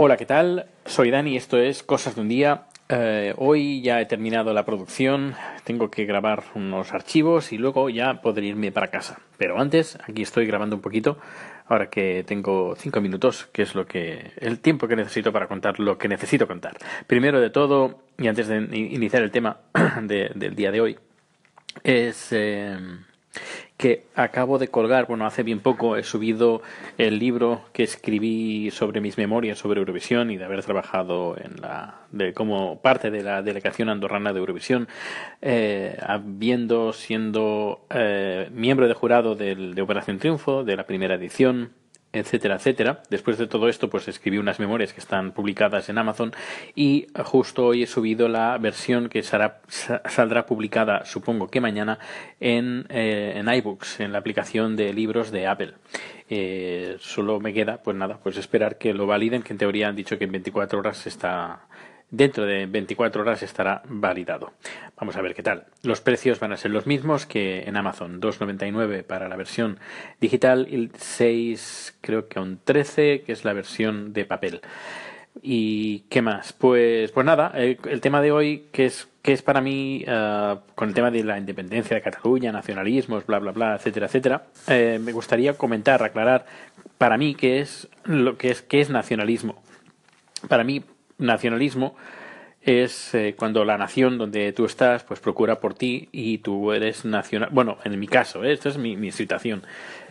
Hola, ¿qué tal? Soy Dani, esto es Cosas de un día. Eh, hoy ya he terminado la producción, tengo que grabar unos archivos y luego ya podré irme para casa. Pero antes, aquí estoy grabando un poquito, ahora que tengo cinco minutos, que es lo que el tiempo que necesito para contar lo que necesito contar. Primero de todo, y antes de iniciar el tema del día de hoy, es eh, que acabo de colgar, bueno, hace bien poco he subido el libro que escribí sobre mis memorias sobre Eurovisión y de haber trabajado en la, de, como parte de la delegación andorrana de Eurovisión, eh, habiendo siendo eh, miembro de jurado del, de Operación Triunfo, de la primera edición, etcétera, etcétera. Después de todo esto, pues escribí unas memorias que están publicadas en Amazon y justo hoy he subido la versión que saldrá publicada, supongo que mañana, en, eh, en iBooks, en la aplicación de libros de Apple. Eh, solo me queda, pues nada, pues esperar que lo validen, que en teoría han dicho que en 24 horas está Dentro de 24 horas estará validado. Vamos a ver qué tal. Los precios van a ser los mismos que en Amazon. 2,99 para la versión digital y 6, creo que un 13, que es la versión de papel. ¿Y qué más? Pues, pues nada, el, tema de hoy, que es, que es para mí, eh, con el tema de la independencia de Cataluña, nacionalismos, bla, bla, bla, etcétera, etcétera, eh, me gustaría comentar, aclarar para mí qué es, lo que es, qué es nacionalismo. Para mí, nacionalismo es eh, cuando la nación donde tú estás pues procura por ti y tú eres nacional bueno en mi caso ¿eh? esta es mi, situación.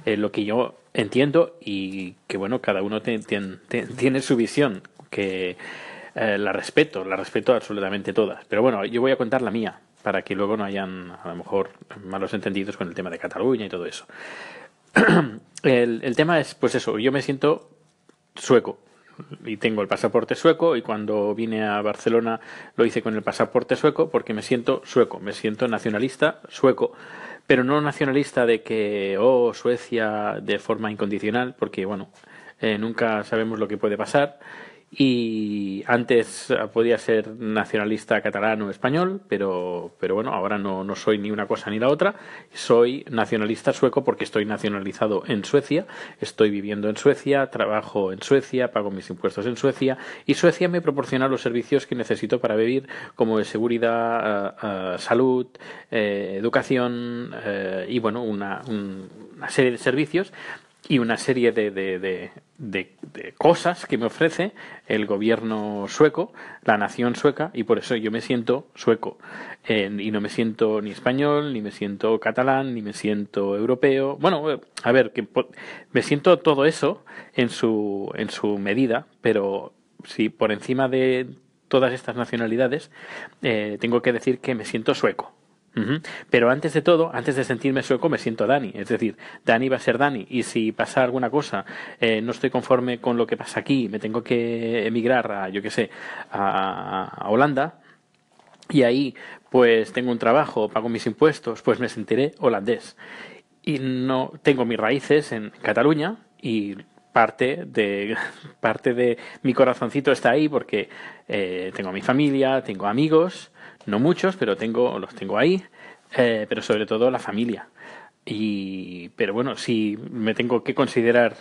Eh, lo que yo entiendo y que bueno cada uno tiene su visión que la respeto la respeto absolutamente todas. Pero bueno yo voy a contar la mía para que luego no hayan a lo mejor malos entendidos con el tema de Cataluña y todo eso. El, el tema es pues eso yo me siento sueco y tengo el pasaporte sueco y cuando vine a Barcelona lo hice con el pasaporte sueco porque me siento sueco, me siento nacionalista sueco, pero no nacionalista de que, oh, Suecia de forma incondicional, porque bueno, eh, nunca sabemos lo que puede pasar. Y antes podía ser nacionalista catalán o español, pero, pero bueno, ahora no, no soy ni una cosa ni la otra. Soy nacionalista sueco porque estoy nacionalizado en Suecia, estoy viviendo en Suecia, trabajo en Suecia, pago mis impuestos en Suecia. Y Suecia me proporciona los servicios que necesito para vivir, como seguridad, eh, eh, salud, eh, educación y bueno, una, una serie de servicios y una serie de, de, de, cosas que me ofrece el gobierno sueco, la nación sueca, y por eso yo me siento sueco. y no me siento ni español, ni me siento catalán, ni me siento europeo. Bueno, a ver, que me siento todo eso en su, en su medida, pero si por encima de todas estas nacionalidades, eh, tengo que decir que me siento sueco. Pero antes de todo, antes de sentirme sueco, me siento Dani. Es decir, Dani va a ser Dani. Y si pasa alguna cosa, eh, no estoy conforme con lo que pasa aquí, me tengo que emigrar a, yo qué sé, a, Holanda, y ahí pues tengo un trabajo, pago mis impuestos, pues me sentiré holandés. Y no tengo mis raíces en Cataluña y parte de parte de mi corazoncito está ahí porque eh, tengo mi familia, tengo amigos no muchos, pero tengo, los tengo ahí, eh, pero sobre todo la familia. Y, pero bueno, si me tengo que considerar,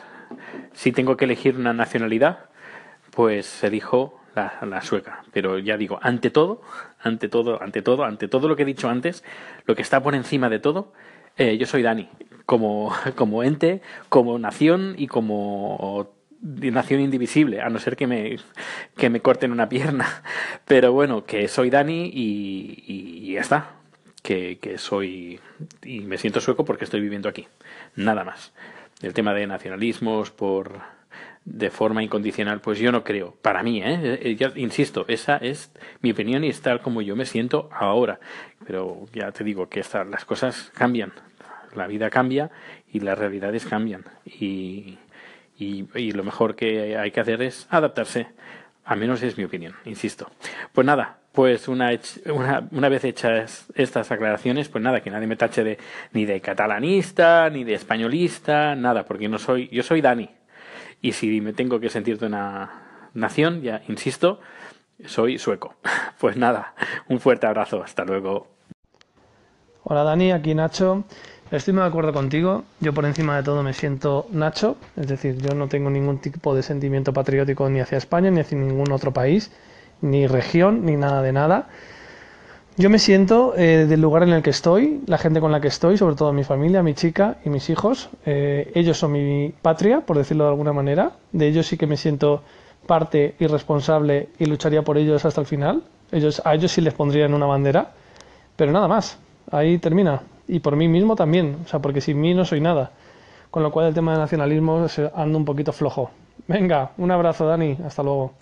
si tengo que elegir una nacionalidad, pues elijo la, la, sueca. Pero ya digo, ante todo, ante todo, ante todo, ante todo lo que he dicho antes, lo que está por encima de todo, eh, yo soy Dani, como, como ente, como nación y como nación indivisible, a no ser que me, que me corten una pierna. Pero bueno, que soy Dani y, ya está. Que, que, soy y me siento sueco porque estoy viviendo aquí. Nada más. El tema de nacionalismos por de forma incondicional, pues yo no creo. Para mí, ¿eh? eh insisto, esa es mi opinión y es tal como yo me siento ahora. Pero ya te digo que las cosas cambian. La vida cambia y las realidades cambian. Y, y, lo mejor que hay que hacer es adaptarse. Al menos es mi opinión, insisto. Pues nada, pues una, una, una, vez hechas estas aclaraciones, pues nada, que nadie me tache de ni de catalanista, ni de españolista, nada, porque no soy, yo soy Dani. Y si me tengo que sentir de una nación, ya insisto, soy sueco. Pues nada, un fuerte abrazo, hasta luego. Hola Dani, aquí Nacho. Estoy muy de acuerdo contigo. Yo por encima de todo me siento Nacho, es decir, yo no tengo ningún tipo de sentimiento patriótico ni hacia España, ni hacia ningún otro país, ni región, ni nada de nada. Yo me siento eh, del lugar en el que estoy, la gente con la que estoy, sobre todo mi familia, mi chica y mis hijos. Eh, ellos son mi patria, por decirlo de alguna manera. De ellos sí que me siento parte y responsable y lucharía por ellos hasta el final. Ellos, a ellos sí les pondría en una bandera. Pero nada más, ahí termina. Y por mí mismo también, o sea, porque sin mí no soy nada. Con lo cual el tema del nacionalismo se anda un poquito flojo. Venga, un abrazo Dani, hasta luego.